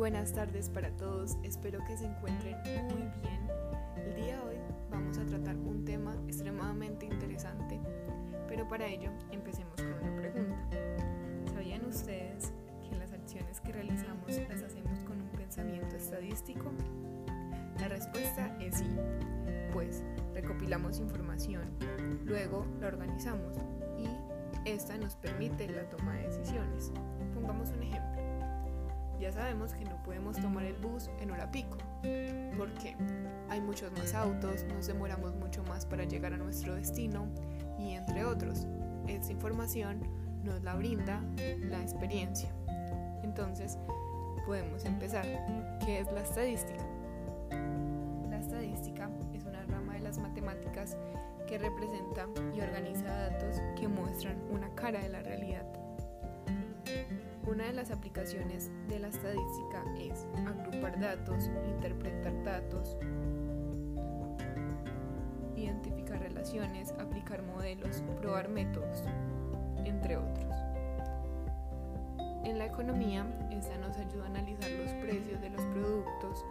Buenas tardes para todos, espero que se encuentren muy bien. El día de hoy vamos a tratar un tema extremadamente interesante, pero para ello empecemos con una pregunta. ¿Sabían ustedes que las acciones que realizamos las hacemos con un pensamiento estadístico? La respuesta es sí, pues recopilamos información, luego la organizamos y esta nos permite la toma de decisiones. Pongamos un ejemplo ya sabemos que no podemos tomar el bus en hora pico, porque hay muchos más autos, nos demoramos mucho más para llegar a nuestro destino y entre otros. Esta información nos la brinda la experiencia. Entonces, podemos empezar. ¿Qué es la estadística? La estadística es una rama de las matemáticas que representa y organiza datos que muestran una cara de la realidad una de las aplicaciones de la estadística es agrupar datos, interpretar datos, identificar relaciones, aplicar modelos, probar métodos, entre otros. En la economía, esta nos ayuda a analizar los precios de los productos,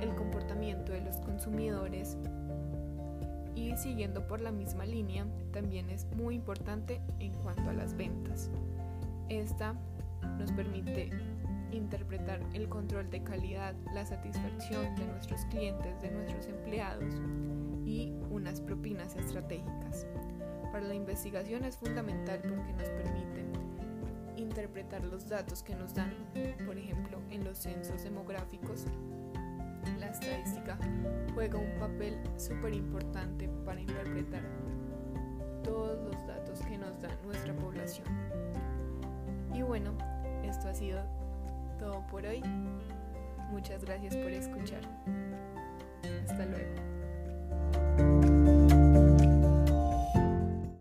el comportamiento de los consumidores y siguiendo por la misma línea, también es muy importante en cuanto a las ventas. Esta nos permite interpretar el control de calidad, la satisfacción de nuestros clientes, de nuestros empleados y unas propinas estratégicas. Para la investigación es fundamental porque nos permite interpretar los datos que nos dan, por ejemplo, en los censos demográficos. La estadística juega un papel súper importante para interpretar todos los datos que nos da nuestra población. Y bueno, sido todo por hoy. Muchas gracias por escuchar. Hasta luego.